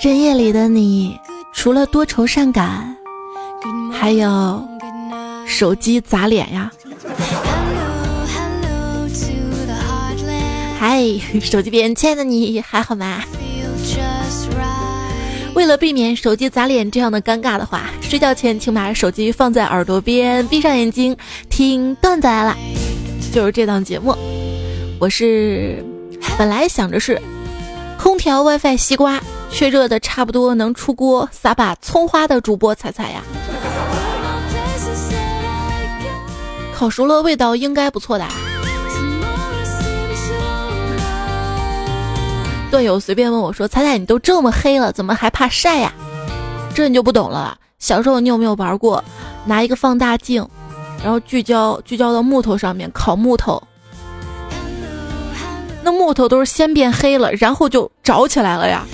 深夜里的你，除了多愁善感，还有手机砸脸呀。嗨，手机边，亲爱的你还好吗？为了避免手机砸脸这样的尴尬的话，睡觉前请把手机放在耳朵边，闭上眼睛听段子来了。就是这档节目，我是本来想着是空调、WiFi、西瓜，却热的差不多能出锅，撒把葱花的主播彩彩呀。烤熟了，味道应该不错的。段友随便问我说：“彩彩，你都这么黑了，怎么还怕晒呀？”这你就不懂了。小时候你有没有玩过，拿一个放大镜，然后聚焦聚焦到木头上面烤木头，那木头都是先变黑了，然后就着起来了呀。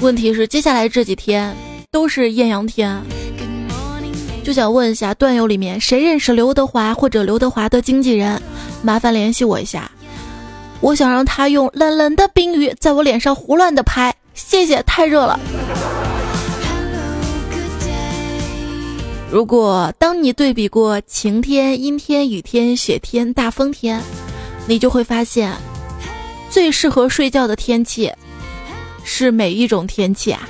问题是接下来这几天都是艳阳天，就想问一下段友里面谁认识刘德华或者刘德华的经纪人？麻烦联系我一下，我想让他用冷冷的冰雨在我脸上胡乱的拍，谢谢，太热了。如果当你对比过晴天、阴天、雨天、雪天、大风天，你就会发现，最适合睡觉的天气是每一种天气啊。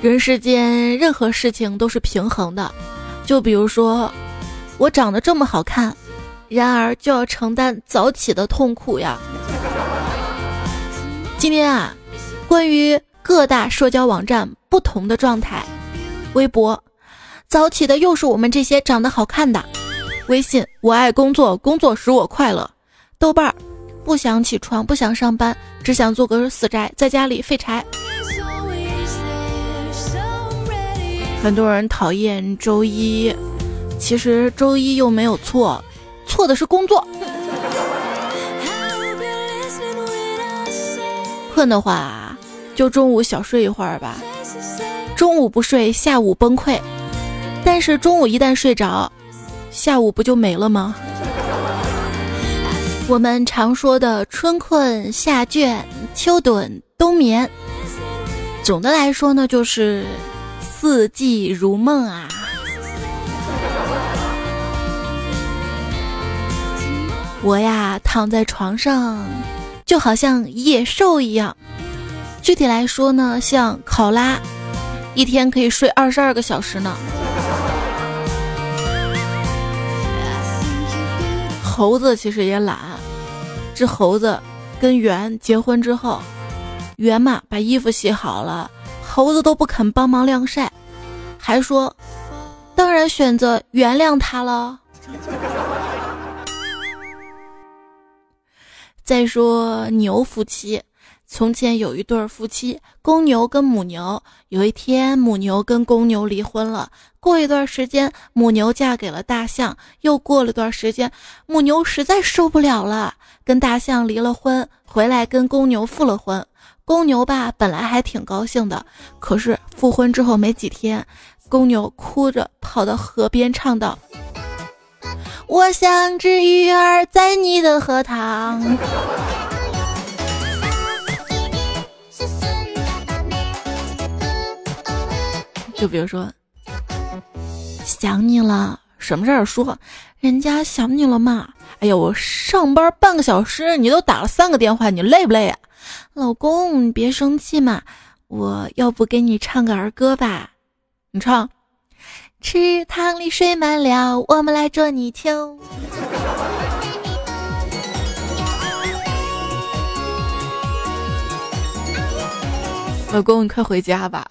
人世间任何事情都是平衡的，就比如说。我长得这么好看，然而就要承担早起的痛苦呀。今天啊，关于各大社交网站不同的状态，微博早起的又是我们这些长得好看的；微信我爱工作，工作使我快乐；豆瓣儿不想起床，不想上班，只想做个死宅，在家里废柴。很多人讨厌周一。其实周一又没有错，错的是工作。困的话，就中午小睡一会儿吧。中午不睡，下午崩溃。但是中午一旦睡着，下午不就没了吗？我们常说的春困夏倦、秋盹冬眠，总的来说呢，就是四季如梦啊。我呀，躺在床上，就好像野兽一样。具体来说呢，像考拉，一天可以睡二十二个小时呢。猴子其实也懒，这猴子跟圆结婚之后，圆嘛把衣服洗好了，猴子都不肯帮忙晾晒，还说，当然选择原谅他了。再说牛夫妻，从前有一对夫妻，公牛跟母牛。有一天，母牛跟公牛离婚了。过一段时间，母牛嫁给了大象。又过了段时间，母牛实在受不了了，跟大象离了婚，回来跟公牛复了婚。公牛吧，本来还挺高兴的，可是复婚之后没几天，公牛哭着跑到河边唱道。我像只鱼儿在你的荷塘。就比如说，想你了，什么事儿说？人家想你了嘛？哎呀，我上班半个小时，你都打了三个电话，你累不累啊？老公，你别生气嘛，我要不给你唱个儿歌吧？你唱。池塘里水满了，我们来捉泥鳅。老公，你快回家吧！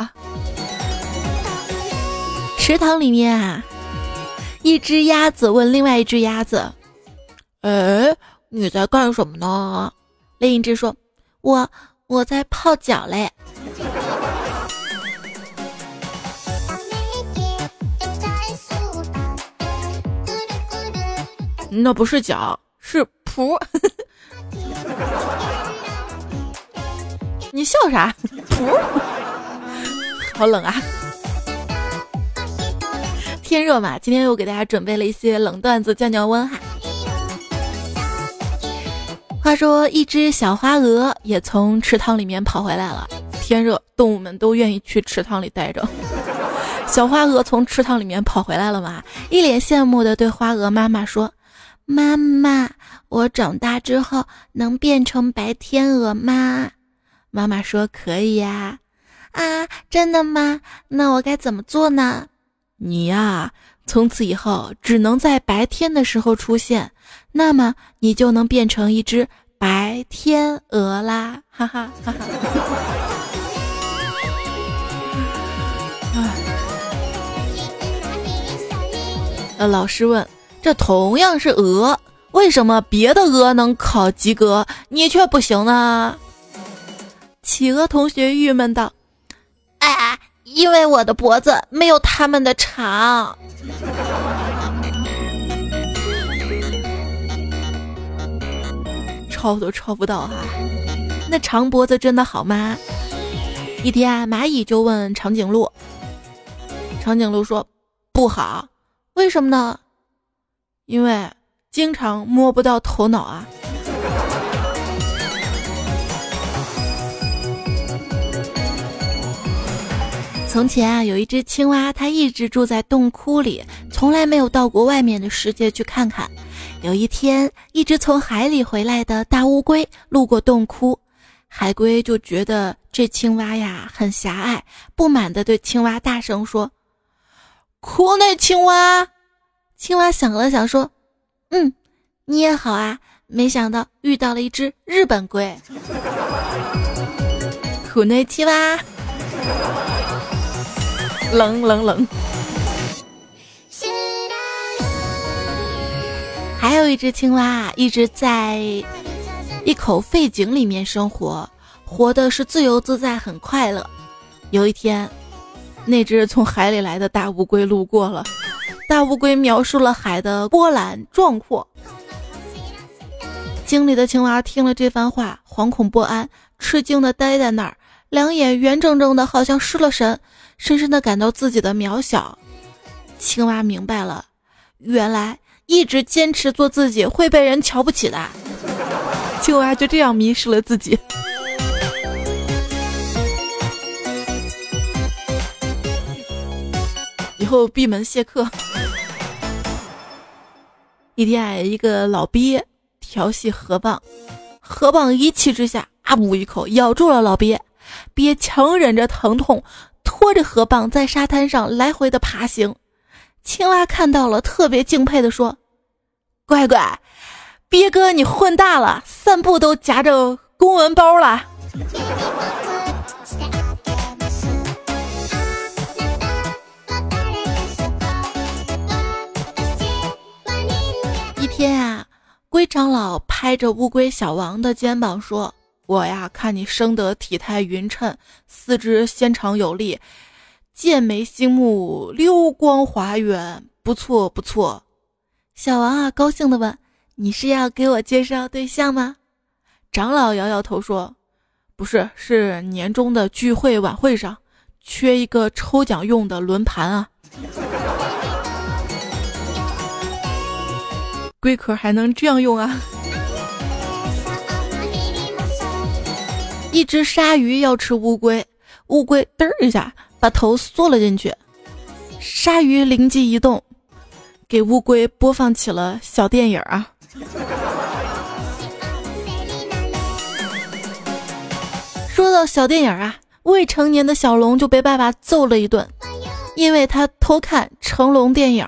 池塘里面啊，一只鸭子问另外一只鸭子：“哎，你在干什么呢？”另一只说：“我我在泡脚嘞。”那不是脚，是蹼。你笑啥？蹼，好冷啊！天热嘛，今天又给大家准备了一些冷段子降降温哈。话说，一只小花鹅也从池塘里面跑回来了。天热，动物们都愿意去池塘里待着。小花鹅从池塘里面跑回来了嘛，一脸羡慕的对花鹅妈妈说：“妈妈，我长大之后能变成白天鹅吗？”妈妈说：“可以呀。”啊，真的吗？那我该怎么做呢？你呀，从此以后只能在白天的时候出现。那么你就能变成一只白天鹅啦！哈哈哈哈。呃，老师问：这同样是鹅，为什么别的鹅能考及格，你却不行呢？企鹅同学郁闷道：“哎，因为我的脖子没有他们的长。”抄都抄不到哈，那长脖子真的好吗？一天，蚂蚁就问长颈鹿，长颈鹿说不好，为什么呢？因为经常摸不到头脑啊。从前啊，有一只青蛙，它一直住在洞窟里，从来没有到过外面的世界去看看。有一天，一只从海里回来的大乌龟路过洞窟，海龟就觉得这青蛙呀很狭隘，不满地对青蛙大声说：“苦内青蛙！”青蛙想了想说：“嗯，你也好啊。”没想到遇到了一只日本龟，苦内青蛙，冷冷冷。还有一只青蛙，一直在一口废井里面生活，活的是自由自在，很快乐。有一天，那只从海里来的大乌龟路过了，大乌龟描述了海的波澜壮阔。井里的青蛙听了这番话，惶恐不安，吃惊的呆在那儿，两眼圆睁睁的，好像失了神，深深的感到自己的渺小。青蛙明白了，原来。一直坚持做自己会被人瞧不起的，青蛙就这样迷失了自己。以后闭门谢客。一天，一个老鳖调戏河蚌，河蚌一气之下啊呜一口咬住了老鳖，鳖强忍着疼痛，拖着河蚌在沙滩上来回的爬行。青蛙看到了，特别敬佩的说：“乖乖，鳖哥你混大了，散步都夹着公文包了。”一天啊，龟长老拍着乌龟小王的肩膀说：“我呀，看你生得体态匀称，四肢纤长有力。”剑眉星目，溜光滑圆，不错不错。小王啊，高兴的问：“你是要给我介绍对象吗？”长老摇摇头说：“不是，是年终的聚会晚会上，缺一个抽奖用的轮盘啊。”龟壳还能这样用啊？一只鲨鱼要吃乌龟，乌龟嘚儿一下。把头缩了进去，鲨鱼灵机一动，给乌龟播放起了小电影啊。说到小电影啊，未成年的小龙就被爸爸揍了一顿，因为他偷看成龙电影。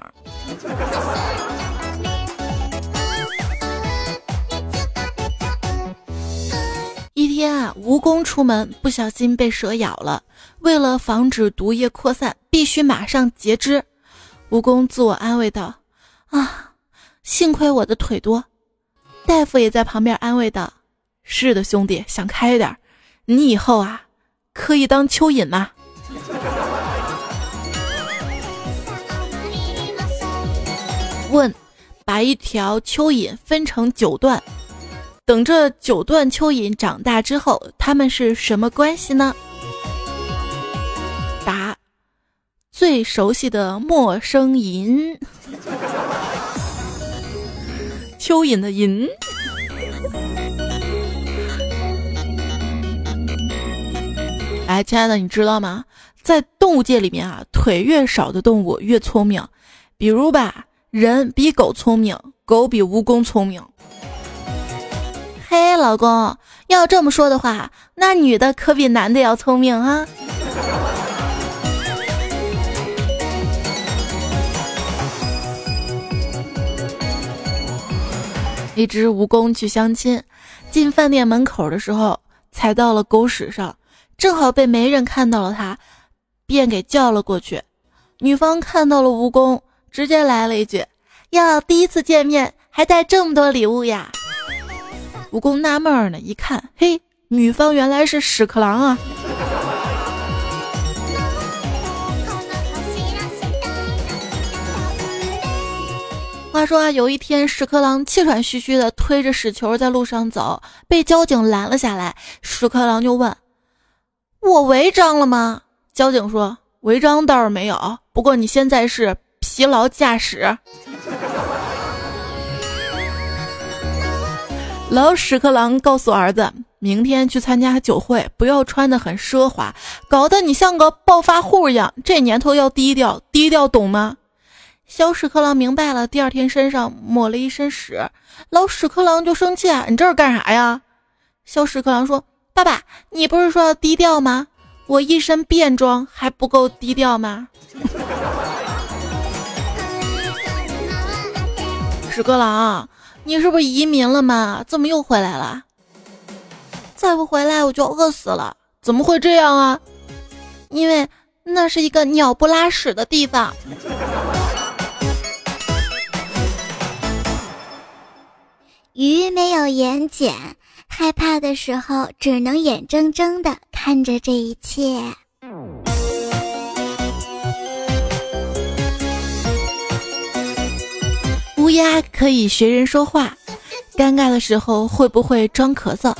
天啊，蜈蚣出门不小心被蛇咬了。为了防止毒液扩散，必须马上截肢。蜈蚣自我安慰道：“啊，幸亏我的腿多。”大夫也在旁边安慰道：“是的，兄弟，想开点，你以后啊，可以当蚯蚓嘛。”问：把一条蚯蚓分成九段，等这九段蚯蚓长大之后，它们是什么关系呢？答：最熟悉的陌生银，蚯蚓的蚓。哎，亲爱的，你知道吗？在动物界里面啊，腿越少的动物越聪明。比如吧，人比狗聪明，狗比蜈蚣聪明。嘿，老公，要这么说的话，那女的可比男的要聪明啊。一只蜈蚣去相亲，进饭店门口的时候踩到了狗屎上。正好被媒人看到了他，便给叫了过去。女方看到了蜈蚣，直接来了一句：“呀，第一次见面还带这么多礼物呀！”蜈蚣纳闷呢，一看，嘿，女方原来是屎壳郎啊！话说啊，有一天，屎壳郎气喘吁吁的推着屎球在路上走，被交警拦了下来。屎壳郎就问。我违章了吗？交警说违章倒是没有，不过你现在是疲劳驾驶。老屎壳郎告诉儿子，明天去参加酒会，不要穿的很奢华，搞得你像个暴发户一样。这年头要低调，低调懂吗？小屎壳郎明白了，第二天身上抹了一身屎。老屎壳郎就生气啊，你这是干啥呀？小屎壳郎说。爸爸，你不是说要低调吗？我一身便装还不够低调吗？屎壳郎，你是不是移民了吗？怎么又回来了？再不回来我就饿死了！怎么会这样啊？因为那是一个鸟不拉屎的地方。鱼没有眼睑。害怕的时候，只能眼睁睁的看着这一切。乌鸦可以学人说话，尴尬的时候会不会装咳嗽？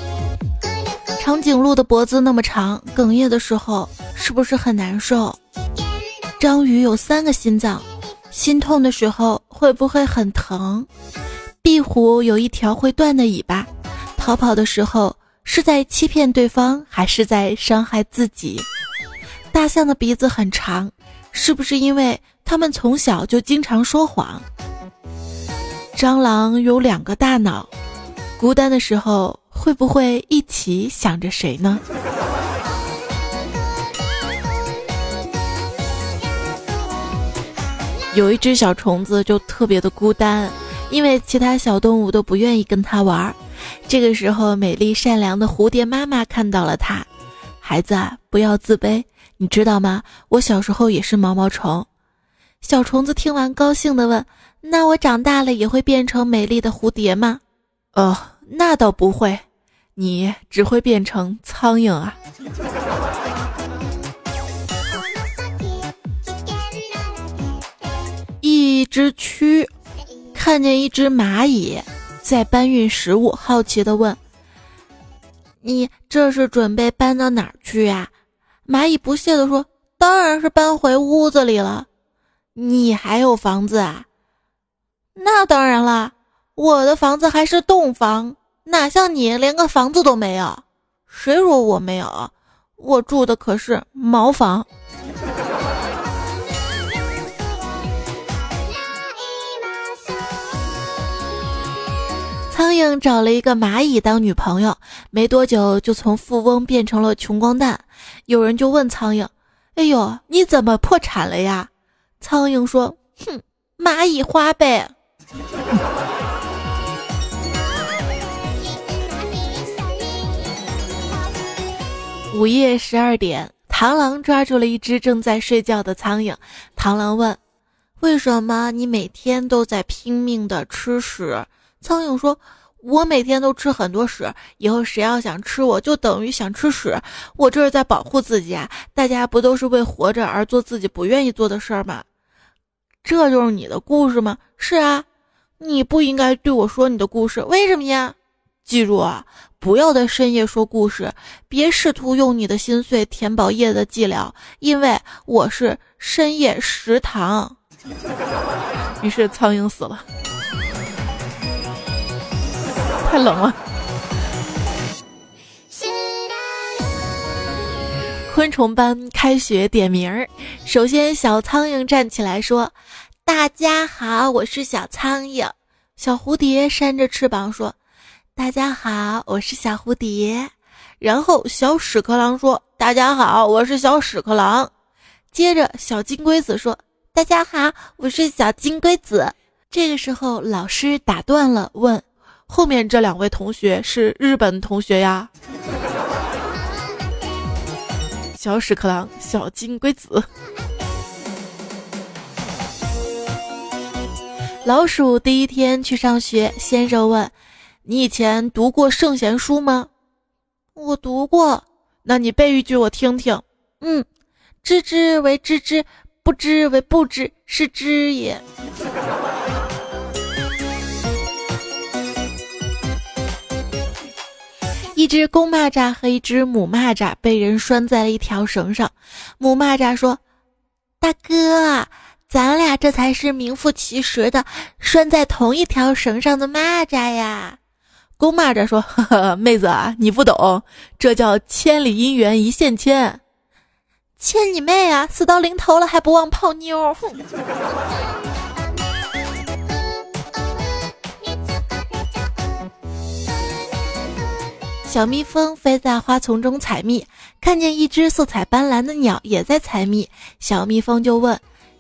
长颈鹿的脖子那么长，哽咽的时候是不是很难受？章鱼有三个心脏，心痛的时候会不会很疼？壁虎有一条会断的尾巴。逃跑的时候是在欺骗对方，还是在伤害自己？大象的鼻子很长，是不是因为它们从小就经常说谎？蟑螂有两个大脑，孤单的时候会不会一起想着谁呢？有一只小虫子就特别的孤单，因为其他小动物都不愿意跟它玩。这个时候，美丽善良的蝴蝶妈妈看到了它，孩子啊不要自卑，你知道吗？我小时候也是毛毛虫。小虫子听完，高兴地问：“那我长大了也会变成美丽的蝴蝶吗？”“哦，那倒不会，你只会变成苍蝇啊。”一只蛆看见一只蚂蚁。在搬运食物，好奇的问：“你这是准备搬到哪儿去呀？”蚂蚁不屑的说：“当然是搬回屋子里了。”“你还有房子啊？”“那当然啦，我的房子还是洞房，哪像你连个房子都没有。”“谁说我没有？我住的可是茅房。”苍蝇找了一个蚂蚁当女朋友，没多久就从富翁变成了穷光蛋。有人就问苍蝇：“哎呦，你怎么破产了呀？”苍蝇说：“哼，蚂蚁花呗。” 午夜十二点，螳螂抓住了一只正在睡觉的苍蝇。螳螂问：“为什么你每天都在拼命的吃屎？”苍蝇说：“我每天都吃很多屎，以后谁要想吃我就等于想吃屎。我这是在保护自己啊！大家不都是为活着而做自己不愿意做的事儿吗？这就是你的故事吗？是啊，你不应该对我说你的故事，为什么呀？记住啊，不要在深夜说故事，别试图用你的心碎填饱夜的寂寥，因为我是深夜食堂。于是苍蝇死了，太冷了。昆虫班开学点名儿，首先小苍蝇站起来说：“大家好，我是小苍蝇。”小蝴蝶扇着翅膀说：“大家好，我是小蝴蝶。”然后小屎壳郎说：“大家好，我是小屎壳郎。”接着小金龟子说：“大家好，我是小金龟子。”这个时候老师打断了，问：“后面这两位同学是日本同学呀？”小屎壳郎，小金龟子。老鼠第一天去上学，先生问：“你以前读过圣贤书吗？”“我读过。”“那你背一句我听听。”“嗯，知之为知之，不知为不知，是知也。”一只公蚂蚱和一只母蚂蚱被人拴在了一条绳上。母蚂蚱说：“大哥，咱俩这才是名副其实的拴在同一条绳上的蚂蚱呀。”公蚂蚱说：“呵呵，妹子啊，你不懂，这叫千里姻缘一线牵。牵你妹啊！死到临头了还不忘泡妞。”。小蜜蜂飞在花丛中采蜜，看见一只色彩斑斓的鸟也在采蜜。小蜜蜂就问：“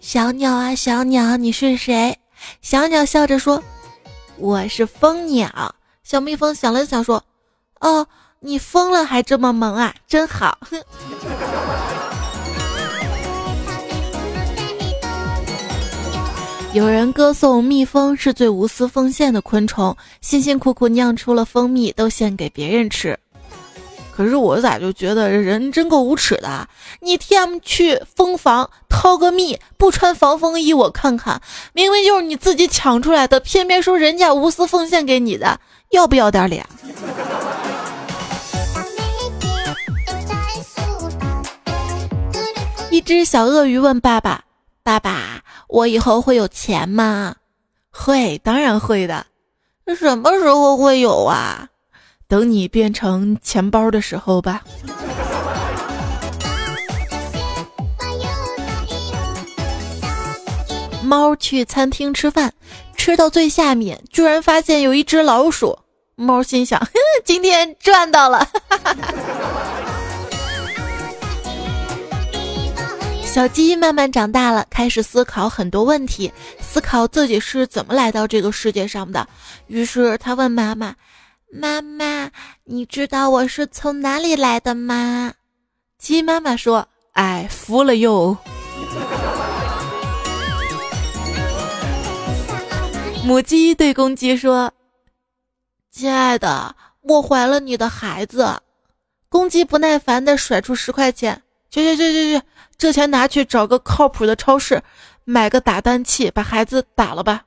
小鸟啊，小鸟，你是谁？”小鸟笑着说：“我是蜂鸟。”小蜜蜂想了想说：“哦，你疯了还这么萌啊，真好。”哼。有人歌颂蜜蜂是最无私奉献的昆虫，辛辛苦苦酿出了蜂蜜都献给别人吃。可是我咋就觉得人真够无耻的？你 T.M 去蜂房掏个蜜，不穿防风衣，我看看，明明就是你自己抢出来的，偏偏说人家无私奉献给你的，要不要点脸？一只小鳄鱼问爸爸：“爸爸。”我以后会有钱吗？会，当然会的。什么时候会有啊？等你变成钱包的时候吧。猫去餐厅吃饭，吃到最下面，居然发现有一只老鼠。猫心想：今天赚到了。小鸡慢慢长大了，开始思考很多问题，思考自己是怎么来到这个世界上的。于是他问妈妈：“妈妈，你知道我是从哪里来的吗？”鸡妈妈说：“哎，服了哟。”母鸡对公鸡说：“亲爱的，我怀了你的孩子。”公鸡不耐烦地甩出十块钱：“去去去去去！”这钱拿去找个靠谱的超市，买个打蛋器，把孩子打了吧。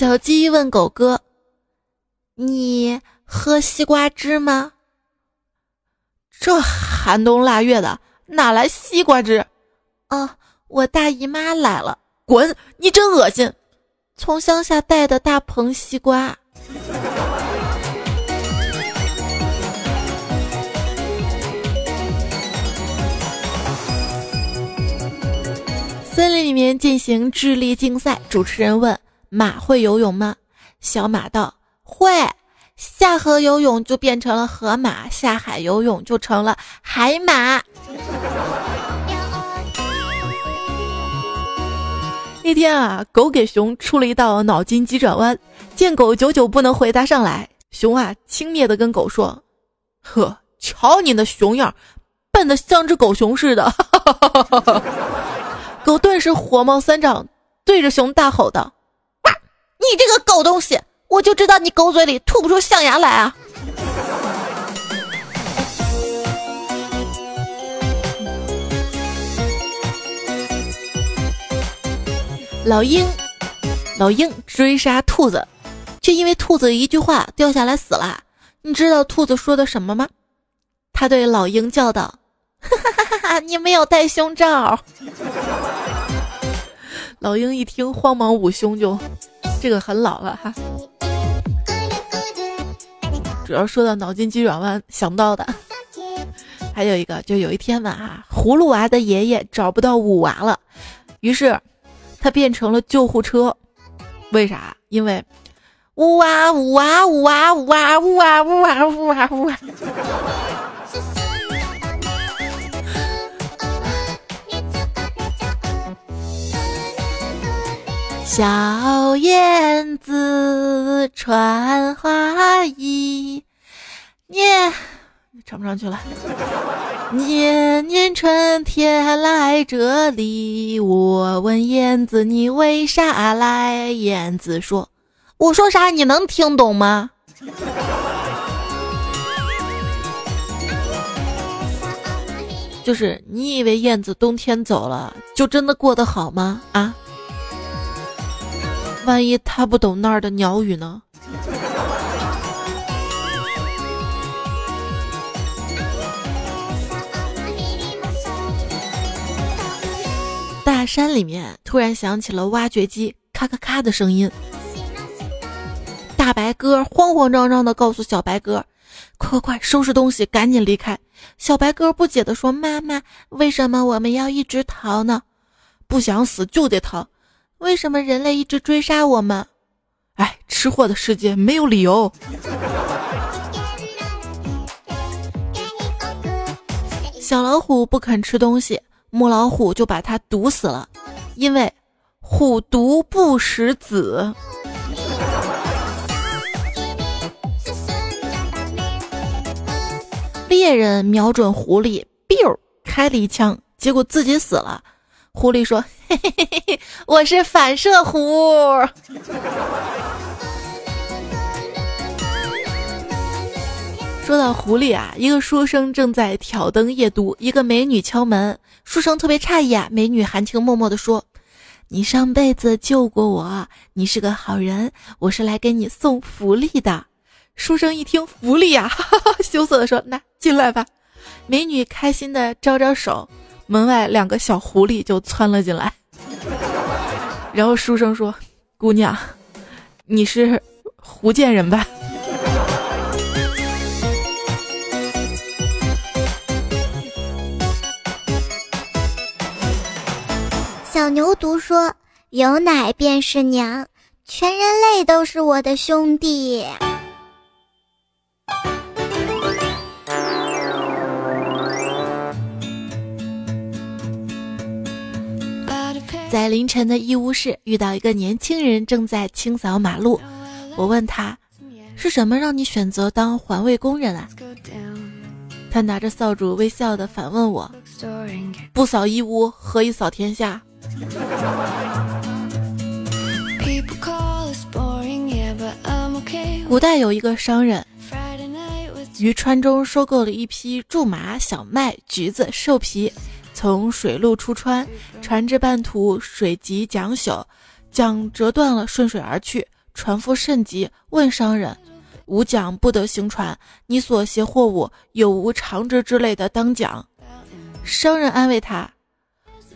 小鸡问狗哥：“你喝西瓜汁吗？”这寒冬腊月的，哪来西瓜汁？哦，我大姨妈来了，滚！你真恶心，从乡下带的大棚西瓜。森林里面进行智力竞赛，主持人问：“马会游泳吗？”小马道：“会，下河游泳就变成了河马，下海游泳就成了海马。”那天啊，狗给熊出了一道脑筋急转弯，见狗久久不能回答上来，熊啊轻蔑的跟狗说：“呵，瞧你那熊样，笨的像只狗熊似的。”狗顿时火冒三丈，对着熊大吼道：“你这个狗东西，我就知道你狗嘴里吐不出象牙来啊！”老鹰，老鹰追杀兔子，却因为兔子一句话掉下来死了。你知道兔子说的什么吗？他对老鹰叫道：“哈哈哈哈你没有戴胸罩。”老鹰一听，慌忙捂胸，就这个很老了哈。主要说到脑筋急转弯想到的，还有一个，就有一天嘛哈，葫芦娃的爷爷找不到五娃了，于是他变成了救护车。为啥？因为五娃五娃五娃五娃五娃五娃五娃五娃。小燕子穿花衣，年唱不上去了。年年春天来这里，我问燕子你为啥来？燕子说：“我说啥你能听懂吗？” 就是你以为燕子冬天走了就真的过得好吗？啊？万一他不懂那儿的鸟语呢？大山里面突然响起了挖掘机咔咔咔的声音。大白哥慌慌张张的告诉小白哥：“快快快，收拾东西，赶紧离开！”小白哥不解的说：“妈妈，为什么我们要一直逃呢？不想死就得逃。”为什么人类一直追杀我们？哎，吃货的世界没有理由。小老虎不肯吃东西，母老虎就把它毒死了，因为虎毒不食子。猎人瞄准狐狸，biu 开了一枪，结果自己死了。狐狸说：“嘿嘿嘿嘿，我是反射弧。”说到狐狸啊，一个书生正在挑灯夜读，一个美女敲门，书生特别诧异啊。美女含情脉脉的说：“你上辈子救过我，你是个好人，我是来给你送福利的。”书生一听福利呀，哈 哈羞涩的说：“那进来吧。”美女开心的招招手。门外两个小狐狸就窜了进来，然后书生说：“姑娘，你是福建人吧？”小牛犊说：“有奶便是娘，全人类都是我的兄弟。”在凌晨的医务室，遇到一个年轻人正在清扫马路。我问他：“是什么让你选择当环卫工人啊？”他拿着扫帚，微笑的反问我：“不扫义乌，何以扫天下？”古代有一个商人，于川中收购了一批苎麻、小麦、橘子、兽皮。从水路出川，船至半途，水急桨朽，桨折断了，顺水而去。船夫甚急，问商人：“无桨不得行船，你所携货物有无长直之类的当桨？”商人安慰他：“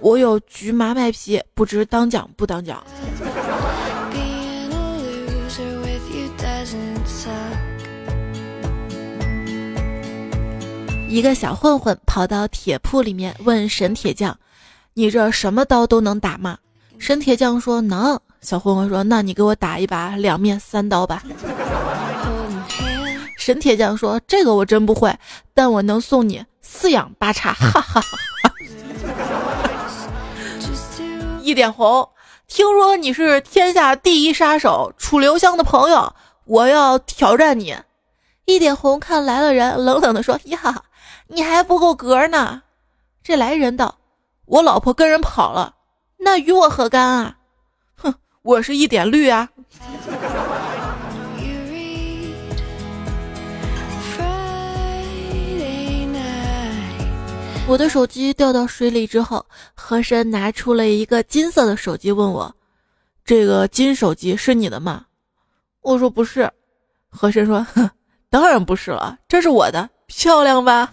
我有局麻麦皮，不知当桨不当桨。”一个小混混跑到铁铺里面问沈铁匠：“你这什么刀都能打吗？”沈铁匠说：“能。”小混混说：“那你给我打一把两面三刀吧。”沈铁匠说：“这个我真不会，但我能送你四仰八叉。”哈哈哈！一点红，听说你是天下第一杀手楚留香的朋友，我要挑战你。一点红看来了人，冷冷的说：“呀。”你还不够格呢！这来人道：“我老婆跟人跑了，那与我何干啊？”哼，我是一点绿啊！我的手机掉到水里之后，和珅拿出了一个金色的手机，问我：“这个金手机是你的吗？我说不是。和珅说，哼，当然不是了，这是我的，漂亮吧？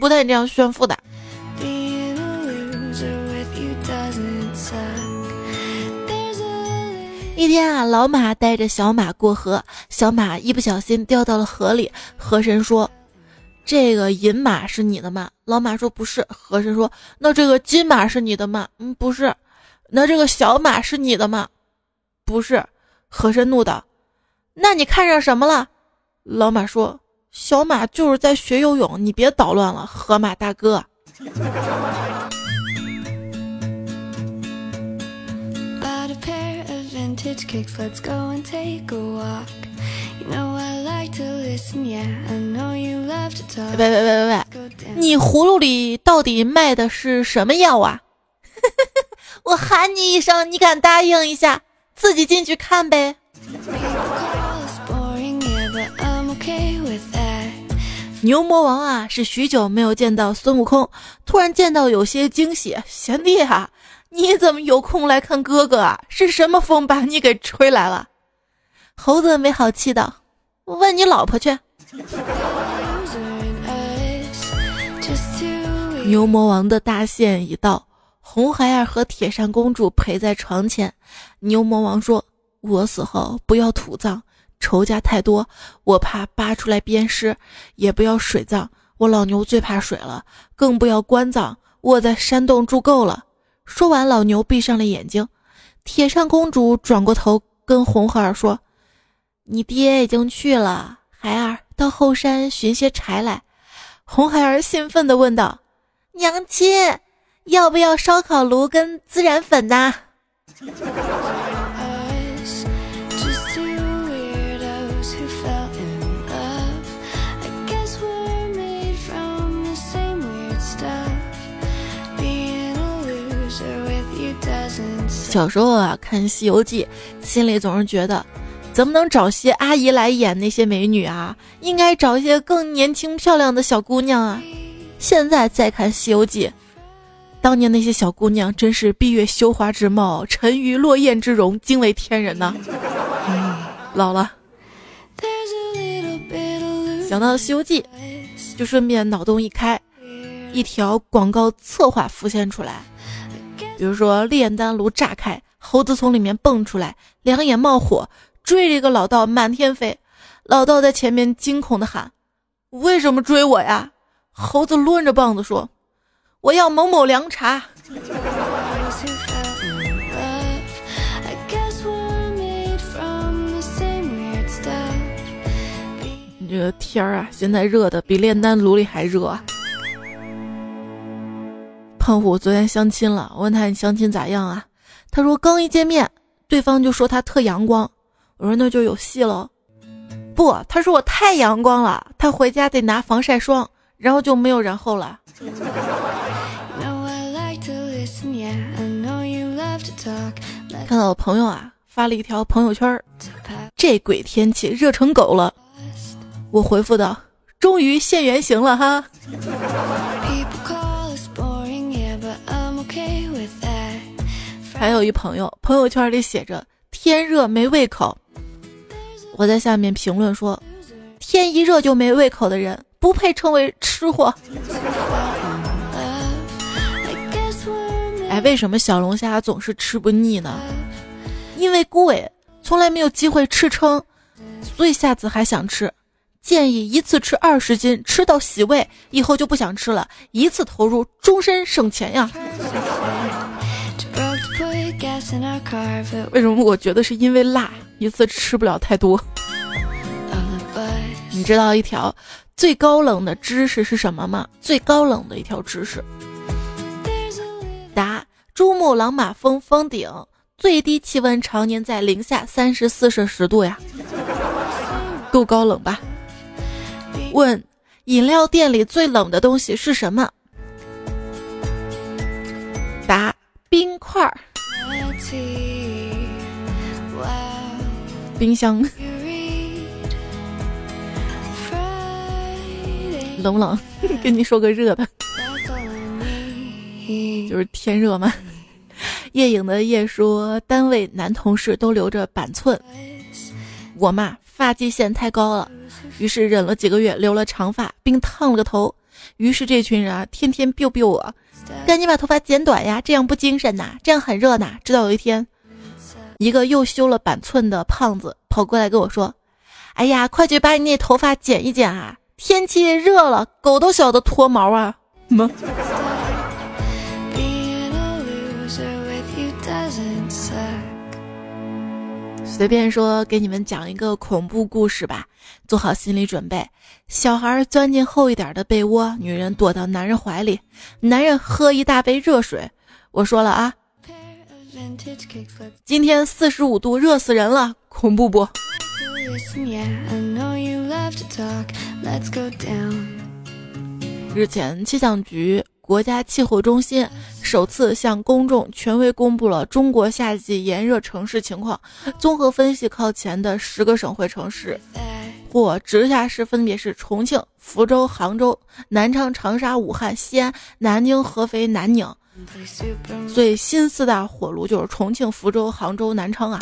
不带你这样炫富的。一天啊，老马带着小马过河，小马一不小心掉到了河里。河神说：“这个银马是你的吗？”老马说：“不是。”河神说：“那这个金马是你的吗？”“嗯，不是。”“那这个小马是你的吗？”“不是。”河神怒道：“那你看上什么了？”老马说：“小马就是在学游泳，你别捣乱了，河马大哥。”喂喂喂喂喂，你葫芦里到底卖的是什么药啊？我喊你一声，你敢答应一下，自己进去看呗。牛魔王啊，是许久没有见到孙悟空，突然见到有些惊喜。贤弟啊！你怎么有空来看哥哥啊？是什么风把你给吹来了？猴子没好气道：“问你老婆去。”牛魔王的大限已到，红孩儿和铁扇公主陪在床前。牛魔王说：“我死后不要土葬，仇家太多，我怕扒出来鞭尸；也不要水葬，我老牛最怕水了；更不要棺葬，我在山洞住够了。”说完，老牛闭上了眼睛。铁扇公主转过头跟红孩儿说：“你爹已经去了，孩儿到后山寻些柴来。”红孩儿兴奋地问道：“娘亲，要不要烧烤炉跟孜然粉呐？”小时候啊，看《西游记》，心里总是觉得，怎么能找些阿姨来演那些美女啊？应该找一些更年轻漂亮的小姑娘啊！现在再看《西游记》，当年那些小姑娘真是闭月羞花之貌，沉鱼落雁之容，惊为天人呐！老了，想到《西游记》，就顺便脑洞一开，一条广告策划浮现出来。比如说炼丹炉炸开，猴子从里面蹦出来，两眼冒火，追着一个老道满天飞。老道在前面惊恐的喊：“为什么追我呀？”猴子抡着棒子说：“我要某某凉茶。”你这个天儿啊，现在热的比炼丹炉里还热啊！胖虎昨天相亲了，我问他你相亲咋样啊？他说刚一见面，对方就说他特阳光。我说那就有戏喽。不，他说我太阳光了，他回家得拿防晒霜，然后就没有然后了。看到我朋友啊发了一条朋友圈，这鬼天气热成狗了。我回复道：终于现原形了哈。还有一朋友朋友圈里写着“天热没胃口”，我在下面评论说：“天一热就没胃口的人不配称为吃货。”哎，为什么小龙虾总是吃不腻呢？因为贵，从来没有机会吃撑，所以下次还想吃。建议一次吃二十斤，吃到洗胃，以后就不想吃了，一次投入，终身省钱呀。为什么我觉得是因为辣，一次吃不了太多？你知道一条最高冷的知识是什么吗？最高冷的一条知识。答：珠穆朗玛峰峰顶最低气温常年在零下三十四摄氏度呀，够高冷吧？问：饮料店里最冷的东西是什么？答：冰块儿。冰箱 冷不冷？跟你说个热的，就是天热嘛？夜影的夜说，单位男同事都留着板寸，我嘛发际线太高了，于是忍了几个月留了长发，并烫了个头。于是这群人啊，天天 biu biu 我，赶紧把头发剪短呀，这样不精神呐，这样很热呐。直到有一天，一个又修了板寸的胖子跑过来跟我说：“哎呀，快去把你那头发剪一剪啊，天气热了，狗都晓得脱毛啊。”么？随便说，给你们讲一个恐怖故事吧，做好心理准备。小孩钻进厚一点的被窝，女人躲到男人怀里，男人喝一大杯热水。我说了啊，今天四十五度，热死人了，恐怖不？日前，气象局。国家气候中心首次向公众权威公布了中国夏季炎热城市情况，综合分析靠前的十个省会城市或直辖市分别是重庆、福州、杭州、南昌、长沙、武汉、西安、南京、合肥、南宁。所以新四大火炉就是重庆、福州、杭州、南昌啊。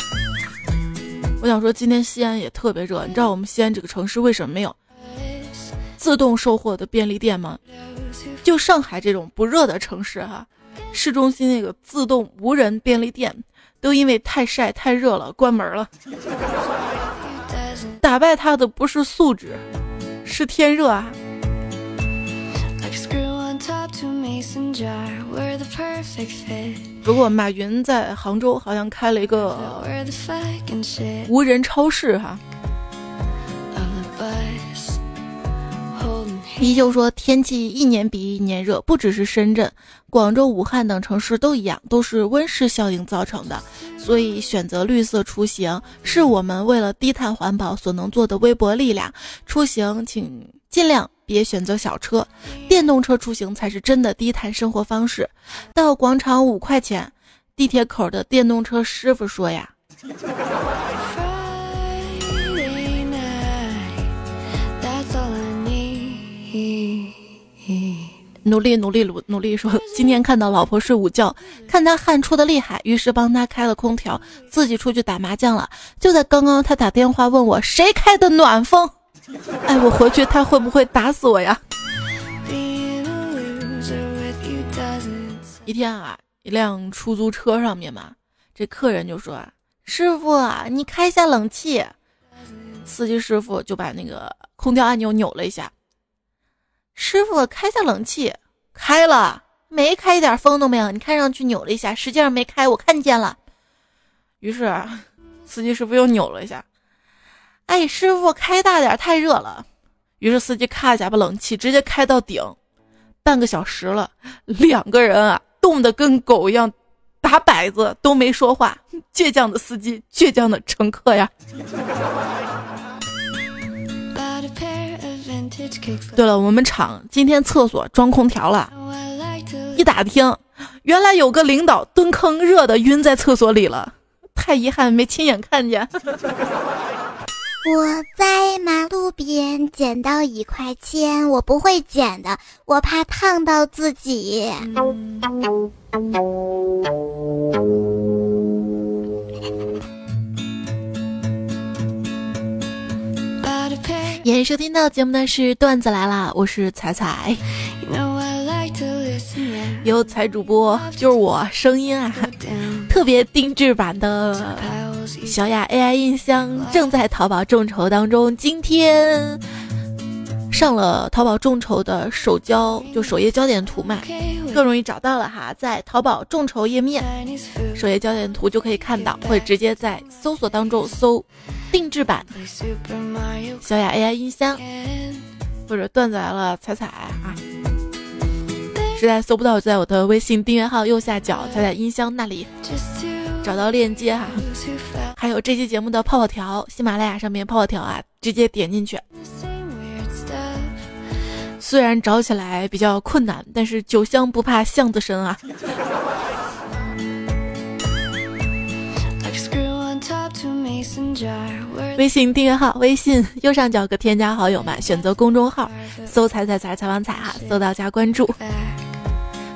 我想说，今天西安也特别热，你知道我们西安这个城市为什么没有自动售货的便利店吗？就上海这种不热的城市哈，市中心那个自动无人便利店都因为太晒太热了关门了。打败他的不是素质，是天热啊。不过马云在杭州好像开了一个无人超市哈。依旧说天气一年比一年热，不只是深圳、广州、武汉等城市都一样，都是温室效应造成的。所以选择绿色出行是我们为了低碳环保所能做的微薄力量。出行请尽量别选择小车，电动车出行才是真的低碳生活方式。到广场五块钱，地铁口的电动车师傅说呀。努力努力努努力说，今天看到老婆睡午觉，看她汗出的厉害，于是帮她开了空调，自己出去打麻将了。就在刚刚，她打电话问我谁开的暖风，哎，我回去她会不会打死我呀？一天啊，一辆出租车上面嘛，这客人就说：“师傅啊，你开一下冷气。”司机师傅就把那个空调按钮扭了一下。师傅，开下冷气，开了没？开一点风都没有。你看上去扭了一下，实际上没开，我看见了。于是，司机师傅又扭了一下。哎，师傅，开大点，太热了。于是司机咔一下把冷气直接开到顶。半个小时了，两个人啊，冻得跟狗一样，打摆子都没说话。倔强的司机，倔强的乘客呀。对了，我们厂今天厕所装空调了，一打听，原来有个领导蹲坑热的晕在厕所里了，太遗憾没亲眼看见。我在马路边捡到一块钱，我不会捡的，我怕烫到自己。您收听到节目的是段子来了，我是彩彩，有彩主播就是我声音啊，特别定制版的小雅 AI 音箱正在淘宝众筹当中，今天上了淘宝众筹的首焦就首页焦点图嘛，更容易找到了哈，在淘宝众筹页面首页焦点图就可以看到，或者直接在搜索当中搜。定制版小雅 AI 音箱，或者段子来了彩彩啊，实在搜不到就，在我的微信订阅号右下角彩彩音箱那里找到链接哈。还有这期节目的泡泡条，喜马拉雅上面泡泡条啊，直接点进去。虽然找起来比较困难，但是酒香不怕巷子深啊。微信订阅号，微信右上角个添加好友嘛，选择公众号，搜“彩彩彩采访彩”哈，搜到加关注。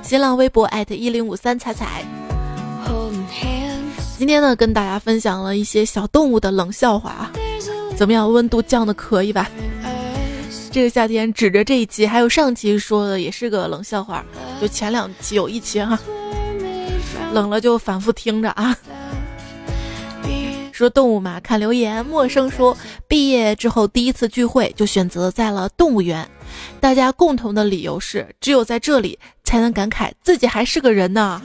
新浪微博艾特一零五三彩彩。今天呢，跟大家分享了一些小动物的冷笑话啊，怎么样？温度降的可以吧？这个夏天指着这一期，还有上期说的也是个冷笑话，就前两期有一期哈，冷了就反复听着啊。说动物嘛，看留言，陌生说毕业之后第一次聚会就选择在了动物园，大家共同的理由是只有在这里才能感慨自己还是个人呢。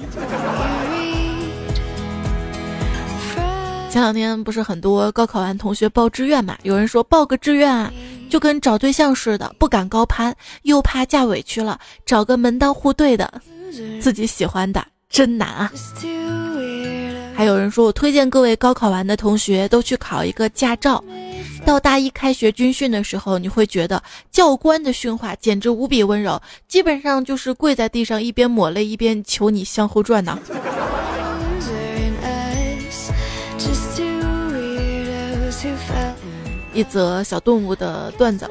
前两天不是很多高考完同学报志愿嘛？有人说报个志愿啊就跟找对象似的，不敢高攀，又怕嫁委屈了，找个门当户对的，自己喜欢的真难啊！还有人说我推荐各位高考完的同学都去考一个驾照，到大一开学军训的时候，你会觉得教官的训话简直无比温柔，基本上就是跪在地上一边抹泪一边求你向后转呢。一则小动物的段子：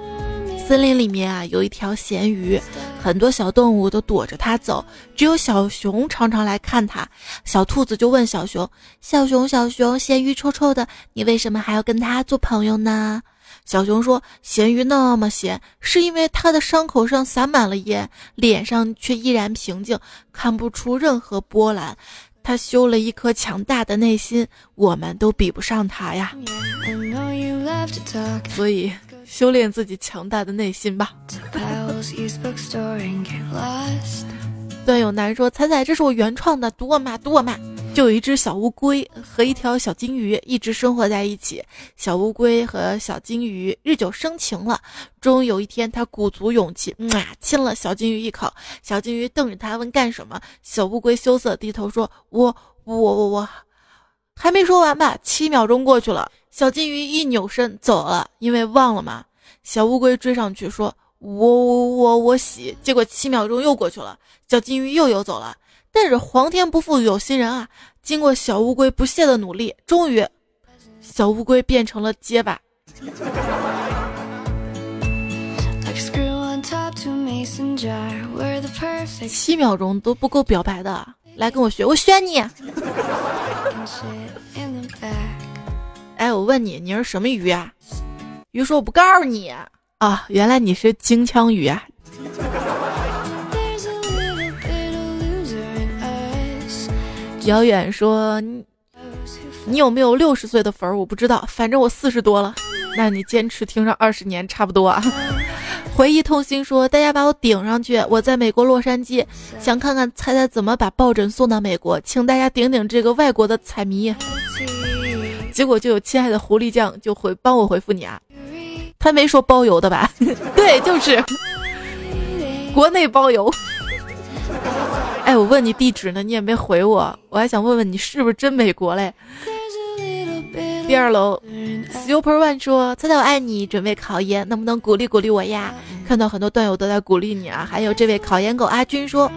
森林里面啊，有一条咸鱼，很多小动物都躲着它走，只有小熊常常来看它。小兔子就问小熊：“小熊，小熊，咸鱼臭臭的，你为什么还要跟它做朋友呢？”小熊说：“咸鱼那么咸，是因为它的伤口上撒满了盐，脸上却依然平静，看不出任何波澜。”它修了一颗强大的内心，我们都比不上它呀。所以，修炼自己强大的内心吧。段友男说：“彩彩，这是我原创的，读我嘛，读我嘛。”就有一只小乌龟和一条小金鱼一直生活在一起。小乌龟和小金鱼日久生情了。终于有一天，他鼓足勇气，啊，亲了小金鱼一口。小金鱼瞪着他问：“干什么？”小乌龟羞涩低头说：“我，我，我，我，还没说完吧。”七秒钟过去了，小金鱼一扭身走了，因为忘了嘛。小乌龟追上去说：“我，我，我，我洗。”结果七秒钟又过去了，小金鱼又游走了。但是皇天不负有心人啊！经过小乌龟不懈的努力，终于，小乌龟变成了结巴。七秒钟都不够表白的，来跟我学，我选你。哎，我问你，你是什么鱼啊？鱼说我不告诉你啊，原来你是金枪鱼啊。遥远说：“你你有没有六十岁的粉儿？我不知道，反正我四十多了。那你坚持听上二十年差不多啊。”回忆痛心说：“大家把我顶上去，我在美国洛杉矶，想看看猜猜怎么把抱枕送到美国，请大家顶顶这个外国的彩迷。”结果就有亲爱的狐狸酱就回帮我回复你啊，他没说包邮的吧？对，就是国内包邮。哎，我问你地址呢，你也没回我。我还想问问你是不是真美国嘞？第二楼，Super One 说：“猜猜我爱你，准备考研，能不能鼓励鼓励我呀？”看到很多段友都在鼓励你啊。还有这位考研狗阿军说：“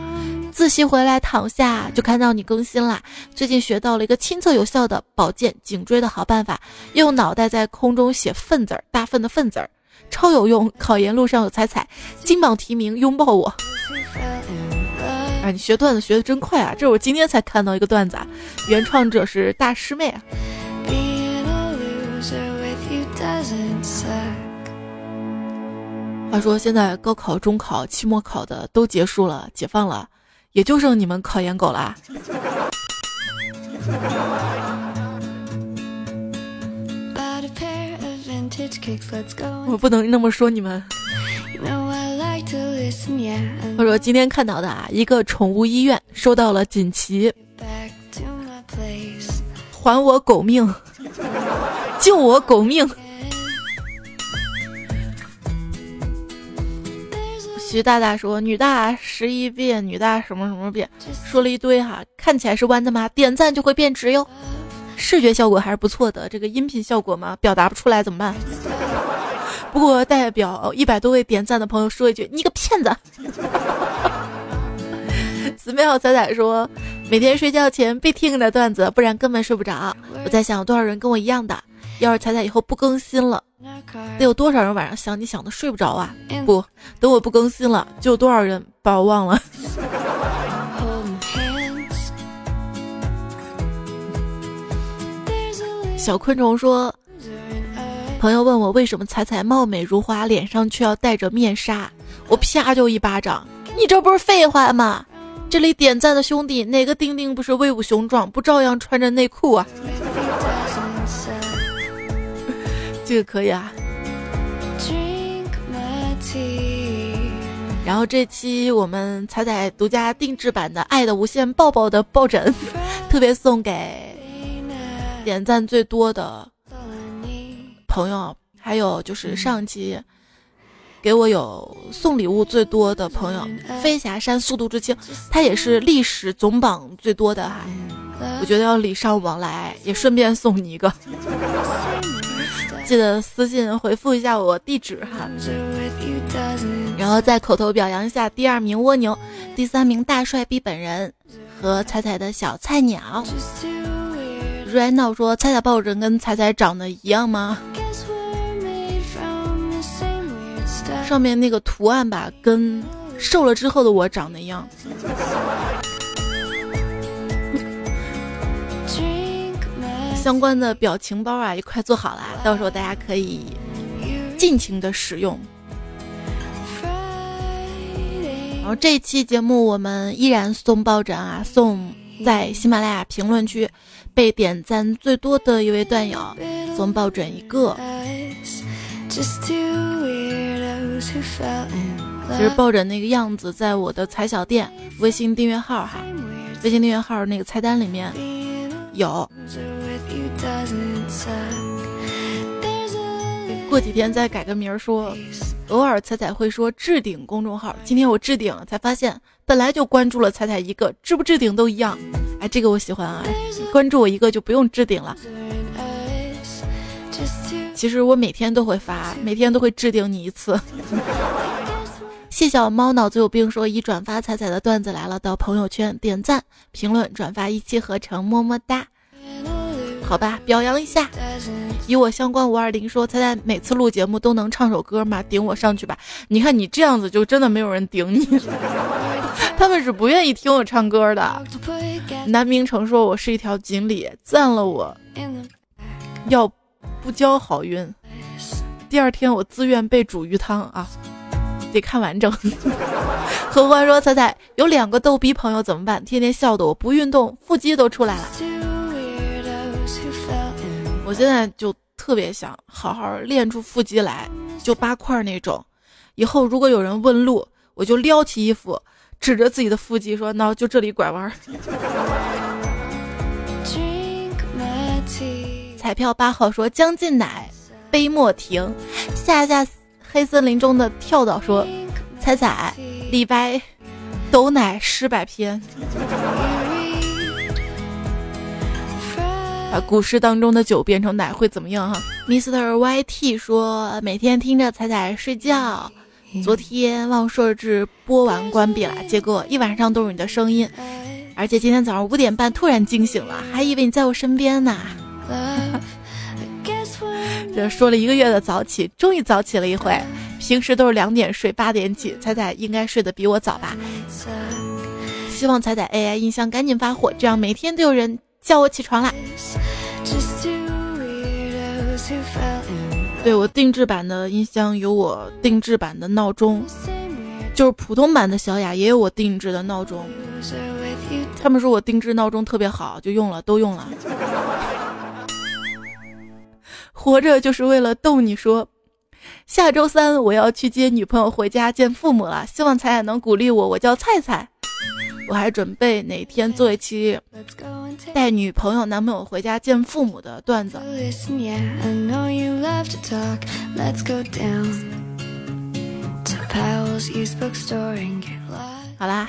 自习回来躺下就看到你更新啦。最近学到了一个亲测有效的保健颈椎的好办法，用脑袋在空中写粪字儿，大粪的粪字儿，超有用。考研路上有彩彩，金榜题名，拥抱我。”哎，你学段子学的真快啊！这是我今天才看到一个段子，啊，原创者是大师妹啊。话说现在高考、中考、期末考的都结束了，解放了，也就剩你们考研狗啦。我不能那么说你们。我说今天看到的啊，一个宠物医院收到了锦旗，还我狗命，救我狗命。徐大大说：“女大十一变，女大什么什么变，说了一堆哈，看起来是弯的吗？点赞就会变直哟，视觉效果还是不错的，这个音频效果嘛，表达不出来怎么办？” 不过代表一百多位点赞的朋友说一句：“你个骗子！”寺庙仔仔说：“每天睡觉前必听的段子，不然根本睡不着。”我在想，有多少人跟我一样的？要是彩彩以后不更新了，得有多少人晚上想你想的睡不着啊？不，等我不更新了，就有多少人把我忘了。小昆虫说，朋友问我为什么彩彩貌美如花，脸上却要戴着面纱，我啪就一巴掌，你这不是废话吗？这里点赞的兄弟，哪个丁丁不是威武雄壮，不照样穿着内裤啊？这个可以啊。然后这期我们彩彩独家定制版的《爱的无限抱抱》的抱枕，特别送给点赞最多的朋友，还有就是上期给我有送礼物最多的朋友，飞侠山速度之轻，他也是历史总榜最多的哈。我觉得要礼尚往来，也顺便送你一个。记得私信回复一下我地址哈，然后再口头表扬一下第二名蜗牛，第三名大帅逼本人和彩彩的小菜鸟。瑞闹说彩彩抱枕跟彩彩长得一样吗？上面那个图案吧，跟瘦了之后的我长得一样。相关的表情包啊，也快做好了，到时候大家可以尽情的使用。然后这期节目我们依然送抱枕啊，送在喜马拉雅评论区被点赞最多的一位段友送抱枕一个。其实抱枕那个样子，在我的彩小店微信订阅号哈，微信订阅号那个菜单里面有。过几天再改个名儿说，偶尔彩彩会说置顶公众号。今天我置顶了，才发现本来就关注了彩彩一个，置不置顶都一样。哎，这个我喜欢啊，关注我一个就不用置顶了。其实我每天都会发，每天都会置顶你一次。谢小猫脑子有病说，已转发彩彩的段子来了，到朋友圈点赞、评论、转发一气呵成，么么哒。好吧，表扬一下。与我相关五二零说，猜猜每次录节目都能唱首歌吗？顶我上去吧！你看你这样子，就真的没有人顶你。他们是不愿意听我唱歌的。南明城说，我是一条锦鲤，赞了我。要不交好运，第二天我自愿被煮鱼汤啊！得看完整。何欢说，彩彩有两个逗逼朋友怎么办？天天笑的我不运动，腹肌都出来了。我现在就特别想好好练出腹肌来，就八块那种。以后如果有人问路，我就撩起衣服，指着自己的腹肌说：“那就这里拐弯。”彩票八号说：“将进奶，杯莫停。”下下黑森林中的跳蚤说：“彩彩，李白，斗奶诗百篇。” 古诗当中的酒变成奶会怎么样哈？Mr. YT 说每天听着彩彩睡觉，昨天忘设置播完关闭了，结果一晚上都是你的声音，而且今天早上五点半突然惊醒了，还以为你在我身边呢。这说了一个月的早起，终于早起了一回，平时都是两点睡八点起，彩彩应该睡得比我早吧？希望彩彩 AI 音箱赶紧发货，这样每天都有人。叫我起床啦！对我定制版的音箱有我定制版的闹钟，就是普通版的小雅也有我定制的闹钟。他们说我定制闹钟特别好，就用了，都用了。活着就是为了逗你说，下周三我要去接女朋友回家见父母了，希望彩彩能鼓励我。我叫菜菜。我还准备哪天做一期带女朋友、男朋友回家见父母的段子。好啦，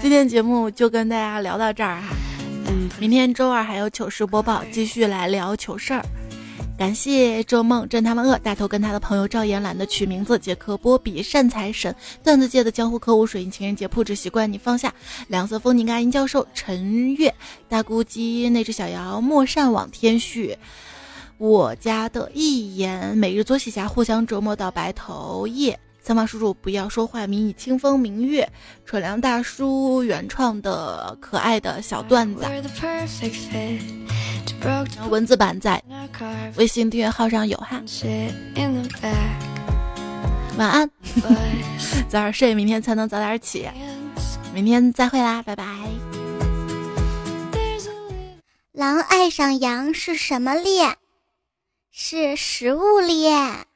今天节目就跟大家聊到这儿哈。明天周二还有糗事播报，继续来聊糗事儿。感谢周梦真他妈饿大头跟他的朋友赵岩懒得取名字，杰克波比善财神段子界的江湖客户水印情人节铺纸习惯你放下。两色风景嘎音教授陈月大姑鸡那只小妖莫善网天旭我家的一言每日作喜侠互相折磨到白头夜。三毛叔叔不要说话迷你清风明月蠢良大叔原创的可爱的小段子。文字版在微信订阅号上有哈。晚安，早点睡，明天才能早点起。明天再会啦，拜拜。狼爱上羊是什么恋？是食物链。